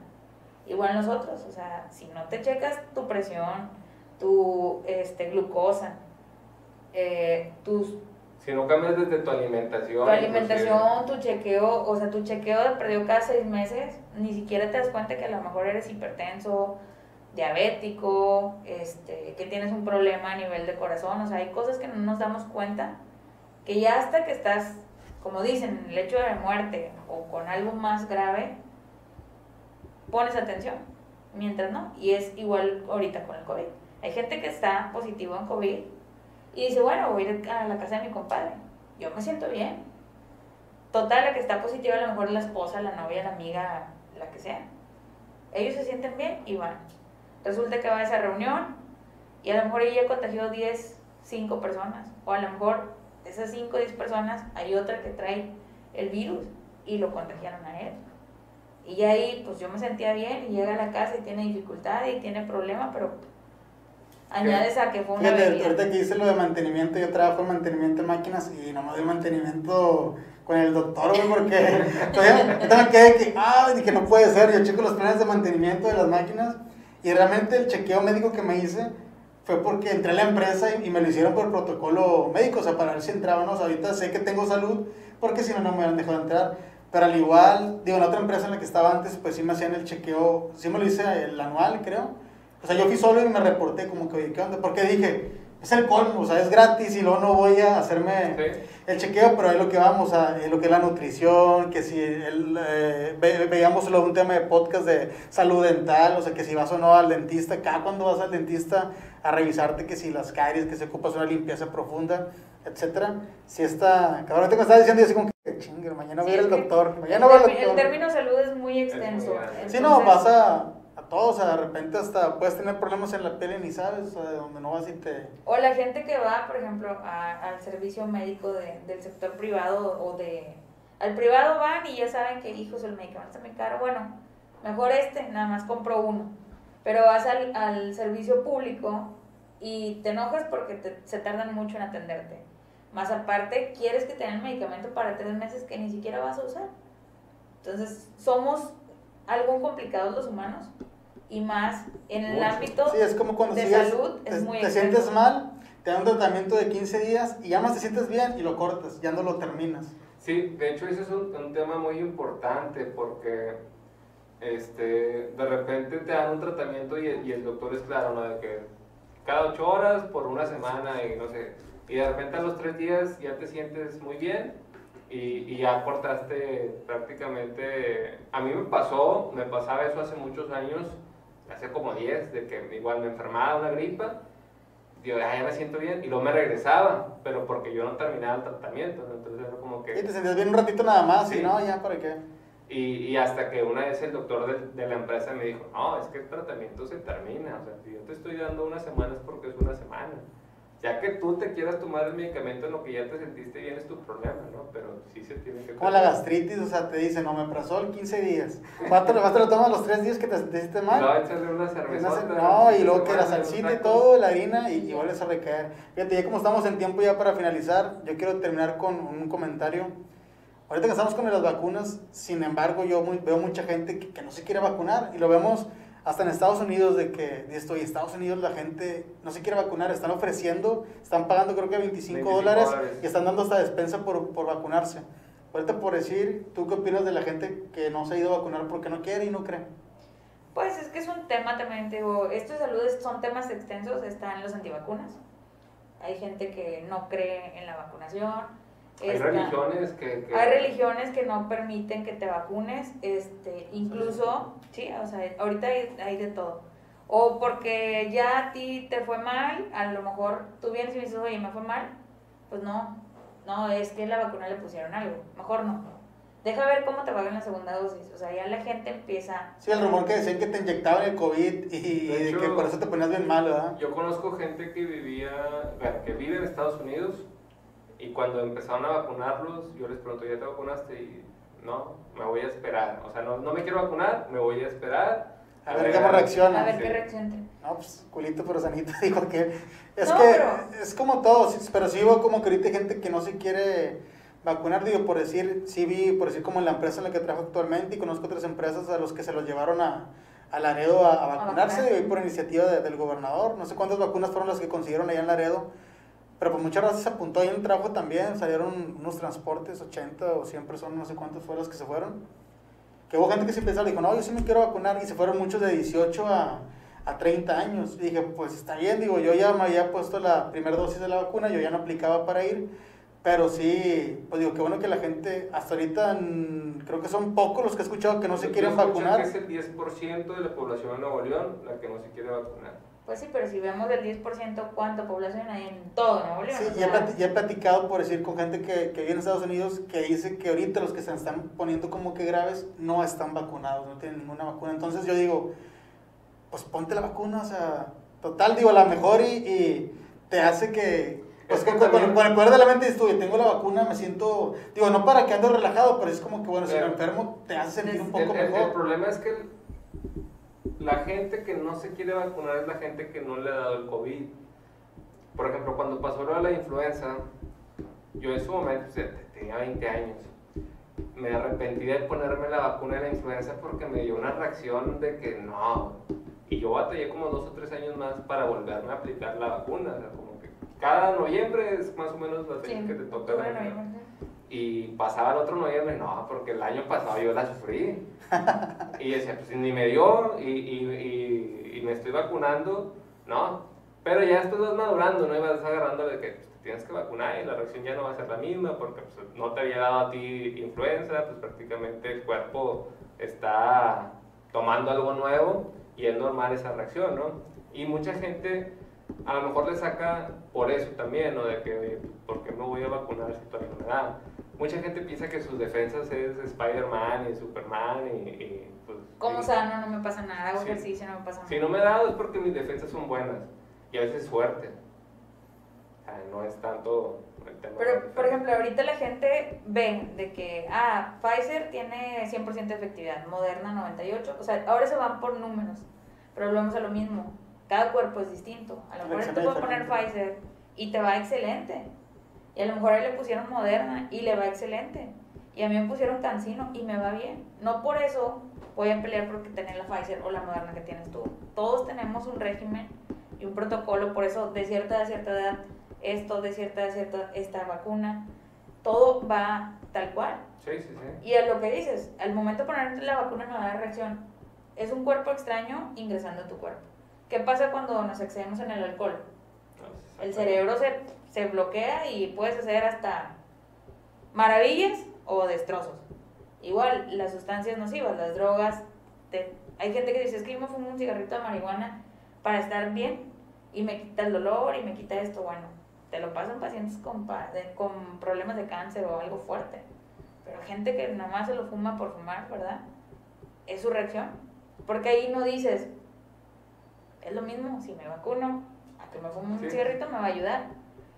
Igual nosotros, o sea, si no te checas tu presión, tu este, glucosa, eh, tus, Si no cambias desde tu alimentación. tu alimentación, tu chequeo, o sea, tu chequeo de perdió cada seis meses, ni siquiera te das cuenta que a lo mejor eres hipertenso, diabético, este, que tienes un problema a nivel de corazón, o sea, hay cosas que no nos damos cuenta, que ya hasta que estás, como dicen, en el hecho de muerte o con algo más grave, pones atención, mientras no, y es igual ahorita con el COVID. Hay gente que está positivo en COVID y dice, bueno, voy a ir a la casa de mi compadre, yo me siento bien. Total, la que está positiva a lo mejor la esposa, la novia, la amiga, la que sea. Ellos se sienten bien y van. Resulta que va a esa reunión y a lo mejor ella contagió 10, 5 personas. O a lo mejor de esas 5 o 10 personas hay otra que trae el virus y lo contagiaron a él. Y ahí, pues yo me sentía bien y llega a la casa y tiene dificultad y tiene problema, pero añades a que fue una Fíjate, ahorita que hice lo de mantenimiento, yo trabajo en mantenimiento de máquinas y nomás de mantenimiento con el doctor, güey, porque *laughs* todavía también quedé que, ah, dije, no puede ser, yo checo los planes de mantenimiento de las máquinas y realmente el chequeo médico que me hice fue porque entré a la empresa y, y me lo hicieron por protocolo médico, o sea, para ver si sea, ahorita sé que tengo salud, porque si no, no me hubieran dejado entrar. Pero al igual, digo, en la otra empresa en la que estaba antes, pues sí me hacían el chequeo, sí me lo hice el anual, creo. O sea, yo fui solo y me reporté como que, oye, ¿qué onda? Porque dije, es el colmo, o sea, es gratis y luego no voy a hacerme Sí. el chequeo, pero es lo que vamos a, es lo que es la nutrición, que si el, eh, ve- veíamos luego un tema de podcast de salud dental, o sea, que si vas o no al dentista, cada cuando vas al dentista a revisarte que si las caries, que si ocupas una limpieza profunda, etcétera. Si está, cabrón, te me estaba diciendo y así como que, chingue, mañana voy a ir al doctor, mañana voy al el, termi- el doctor. término salud es muy extenso. Sí, no, entonces- vas a, a todos, o sea, de repente hasta puedes tener problemas en la piel y ni sabes, o sea, de donde no vas y te... O la gente que va, por ejemplo, a- al servicio médico de- del sector privado o de... Al privado van y ya saben que, hijos, el medicamento está muy caro. Bueno, mejor este, nada más compro uno. Pero vas al, al servicio público y te enojas porque te- se tardan mucho en atenderte. Más aparte, quieres que te den el medicamento para tres meses que ni siquiera vas a usar. Entonces, somos algo complicados los humanos y más en el Mucho. ámbito Sí, es como cuando de sigues- salud es te, muy te sientes mal, te dan un tratamiento de 15 días y ya más te sientes bien y lo cortas, ya no lo terminas. Sí, de hecho ese es un, un tema muy importante porque este, de repente te dan un tratamiento y, y el doctor es claro, ¿no? De que cada ocho horas por una semana y no sé, y de repente a los tres días ya te sientes muy bien y, y ya cortaste prácticamente, a mí me pasó, me pasaba eso hace muchos años, hace como 10, de que igual me enfermaba una gripa, digo, ah, ya me siento bien, y luego me regresaba, pero porque yo no terminaba el tratamiento, entonces era como que... Y te sentías bien un ratito nada más, Sí. y no, ya, ¿para qué? Y, y hasta que una vez el doctor de, de la empresa me dijo, no, es que el tratamiento se termina, o sea, si yo te estoy dando una semana es porque es una semana. Ya que tú te quieras tomar el medicamento en lo que ya te sentiste bien es tu problema, ¿no? Pero sí se tiene que... Como la gastritis, o sea, te dicen, omeprazol 15 días. ¿Cuánto vas te lo tomas los tres días que te sentiste mal? No, échale una cerveza. ce- No, y luego que la salsita y todo, la harina, y, y vuelves a recaer. Fíjate, ya como estamos en tiempo ya para finalizar, yo quiero terminar con un comentario. Ahorita que estamos con las vacunas, sin embargo, yo muy- veo mucha gente que, que no se quiere vacunar, y lo vemos hasta en Estados Unidos, de que esto, y Estados Unidos la gente no se quiere vacunar, están ofreciendo, están pagando creo que 25, 25 dólares, dólares. y están dando hasta despensa por, por vacunarse. Ahorita por decir, ¿tú qué opinas de la gente que no se ha ido a vacunar porque no quiere y no cree? Pues es que es un tema también, te digo, estos de salud es- son temas extensos, están los antivacunas. Hay gente que no cree en la vacunación. Hay religiones que... que- Hay religiones que no permiten que te vacunes, este, incluso, sí, o sea, ahorita hay, hay de todo. O porque ya a ti te fue mal, a lo mejor tú vienes y me dices, oye, me fue mal, pues no, no, es que la vacuna le pusieron algo, mejor no. Deja ver cómo te va en la segunda dosis, o sea, ya la gente empieza... Sí, el rumor que decían que te inyectaban el COVID y, De de hecho- que por eso te ponías bien mal, ¿verdad? Yo conozco gente que vivía, bueno, que vive en Estados Unidos y cuando empezaron a vacunarlos, yo les pregunto, ¿ya te vacunaste? Y no, me voy a esperar. O sea, no, no me quiero vacunar, me voy a esperar. A ver cómo reacciona. A ver Sí. qué reacción tiene. No, pues culito pero sanito, *laughs* dijo que es No, que pero- es como todo, pero sí veo como que ahorita hay gente que no se quiere vacunar, digo, por decir, sí vi, por decir como en la empresa en la que trabajo actualmente y conozco otras empresas a los que se los llevaron a, a Laredo a, a vacunarse, vacunar. digo, y por iniciativa de- del gobernador, no sé cuántas vacunas fueron las que consiguieron allá en Laredo, pero pues muchas veces se apuntó ahí en el trabajo también, salieron unos transportes, 80 o 100 personas, no sé cuántas fueron las que se fueron, que hubo gente que se empezó, dijo, no, yo sí me quiero vacunar, y se fueron muchos de 18 a, a 30 años. Y dije, pues está bien, digo, yo ya me había puesto la primera dosis de la vacuna, yo ya no aplicaba para ir, pero sí, pues digo, qué bueno que la gente, hasta ahorita mm, creo que son pocos los que he escuchado que no se Yo quieren vacunar. que es el 10% de la población de Nuevo León la que no se quiere vacunar. Pues sí, pero si vemos del 10%, ¿cuánta población hay en todo Nuevo León? Sí, O ya he, sea, plati- ya he platicado por decir con gente que, que vive en Estados Unidos que dice que ahorita los que se están poniendo como que graves no están vacunados, no tienen ninguna vacuna. Entonces yo digo, pues ponte la vacuna, o sea, total, digo, a lo mejor y, y te hace que, pues con, con- con el poder de la mente dices tú, yo tengo la vacuna, me siento, digo, no para que ando relajado, pero es como que, bueno, si me enfermo te hace sentir un El, poco el- el mejor. problema es que el- la gente que no se quiere vacunar es la gente que no le ha dado el COVID. Por ejemplo, cuando pasó lo de la influenza, yo en su momento tenía 20 años. Me arrepentí de ponerme la vacuna de la influenza porque me dio una reacción de que no. Y yo batallé como dos o tres años más para volverme a aplicar la vacuna. O sea, como que cada noviembre es más o menos la fecha sí, que te toca la. Y pasaba el otro noviembre, no, porque el año pasado yo la sufrí. *laughs* Y decía, pues ni me dio y, y, y, y me estoy vacunando, no. Pero ya después vas madurando, ¿no? Y vas agarrando de que pues, te tienes que vacunar y la reacción ya no va a ser la misma porque pues, no te había dado a ti influenza, pues prácticamente el cuerpo está tomando algo nuevo y es normal esa reacción, ¿no? Y mucha gente a lo mejor le saca por eso también, ¿no? De que, oye, ¿por qué me voy a vacunar si todavía no me da? Mucha gente piensa que sus defensas es Spider-Man y Superman y, y, pues... Como y- sano, no me pasa nada, hago Sí. ejercicio, no me pasa nada. Si no me da es porque mis defensas son buenas y a veces suerte. O sea, no es tanto el tema Pero, por ejemplo, ahorita la gente ve de que, ah, Pfizer tiene 100% de efectividad, Moderna 98%, o sea, ahora se van por números, pero volvemos a lo mismo, cada cuerpo es distinto. A lo mejor tú puedes poner. Pfizer y te va excelente, y a lo mejor a él le pusieron Moderna y le va excelente, y a mí me pusieron Cancino y me va bien. No por eso voy a pelear porque tener la Pfizer o la Moderna que tienes tú. Todos tenemos un régimen y un protocolo, por eso de cierta a cierta edad esto, de cierta a cierta esta vacuna. todo va tal cual. Sí, sí, sí. Y a lo que dices, al momento de ponerte la vacuna no va a dar reacción. Es un cuerpo extraño ingresando a tu cuerpo. ¿Qué pasa cuando nos excedemos en el alcohol? El cerebro se, se bloquea y puedes hacer hasta maravillas o destrozos. Igual, las sustancias nocivas, las drogas. te- hay gente que dice, es que yo me fumo un cigarrito de marihuana para estar bien y me quita el dolor y me quita esto. Bueno, te lo pasan pacientes con, con problemas de cáncer o algo fuerte. Pero gente que nada más se lo fuma por fumar, ¿verdad? Es su reacción. Porque ahí no dices, es lo mismo, si me vacuno, a que me fume un Sí. cigarrito me va a ayudar.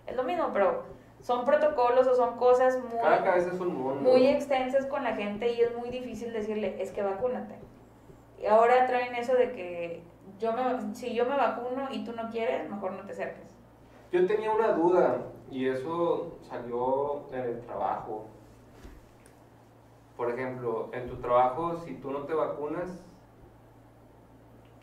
Es lo mismo, pero son protocolos o son cosas muy, Cada cabeza es un mundo. muy extensas con la gente y es muy difícil decirle, es que vacúnate. Y ahora traen eso de que yo me, si yo me vacuno y tú no quieres, mejor no te acerques. Yo tenía una duda y eso salió en el trabajo. Por ejemplo, en tu trabajo, si tú no te vacunas,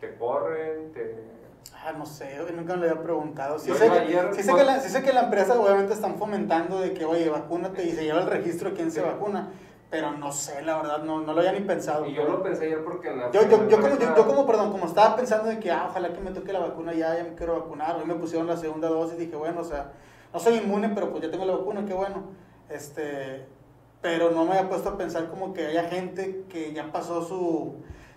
te corren, te... Ah, no sé, nunca me lo había preguntado. Sí sé, que, sí sé que la, sí sé que la empresa obviamente están fomentando de que, oye, vacúnate y se lleva el registro de quién se vacuna. Pero no sé, la verdad, no, no lo había ni pensado. Y yo lo pensé ayer porque en la... Yo, yo, yo, como, yo, yo como, perdón, como estaba pensando de que, ah, ojalá que me toque la vacuna ya, ya me quiero vacunar. Hoy me pusieron la segunda dosis y dije, bueno, o sea, no soy inmune, pero pues ya tengo la vacuna, qué bueno. Este, pero no me había puesto a pensar como que haya gente que ya pasó su...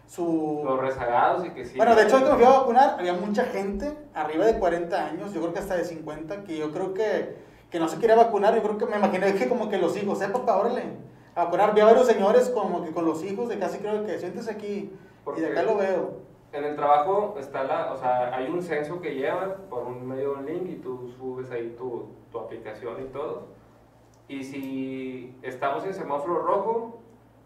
su Los rezagados y que sí. bueno, de hecho, me fui a vacunar, había mucha gente, arriba de 40 años, yo creo que hasta de 50, que yo creo que, que no se quería vacunar. Yo creo que me imaginé que como que los hijos, eh, papá, órale, a vacunar. Vi a varios señores como que con los hijos, de casi creo que siéntese aquí, y Porque- de acá lo veo. En el trabajo está la, o sea, hay un censo que llevan por un medio de un link y tú subes ahí tu, tu aplicación y todo. Y si estamos en semáforo rojo,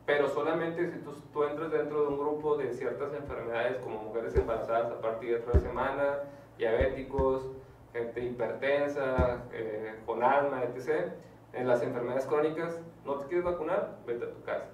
pero solamente si tú, tú entras dentro de un grupo de ciertas enfermedades como mujeres embarazadas a partir de otra semana, diabéticos, gente hipertensa, eh, con alma, etc. En las enfermedades crónicas, ¿no te quieres vacunar? Vete a tu casa.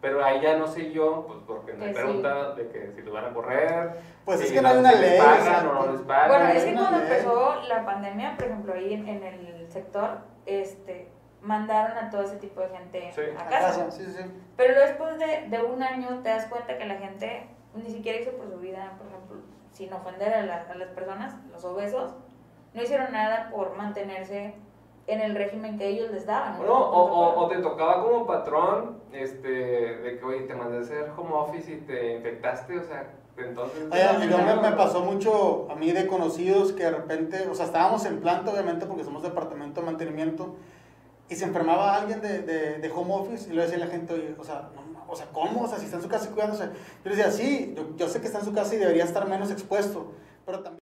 Pero ahí ya no sé yo, pues porque me Que sí. pregunta de que si lo van a correr. Pues si es que no hay una ley, pagan o no les pagan. Bueno, es que cuando ley. empezó la pandemia, por ejemplo, ahí en, en el sector, este, mandaron a todo ese tipo de gente Sí. a A casa. sí, sí, sí. Pero después de, de un año te das cuenta que la gente ni siquiera hizo por su vida, por ejemplo, sin ofender a, la- a las personas, los obesos, no hicieron nada por mantenerse en el régimen que ellos les daban. No, o, o, o te tocaba como patrón este, de que, oye, te mandé a hacer home office y te infectaste, o sea, entonces... Oye, a mí no me, *laughs* me pasó mucho a mí de conocidos que de repente, o sea, estábamos en planta, obviamente, porque somos departamento de mantenimiento, y se enfermaba alguien de, de, home office, y le decía la gente, oye, o sea, no, o sea, ¿cómo? O sea, si está en su casa cuidándose. Yo le decía, sí, yo, yo sé que está en su casa y debería estar menos expuesto, pero también...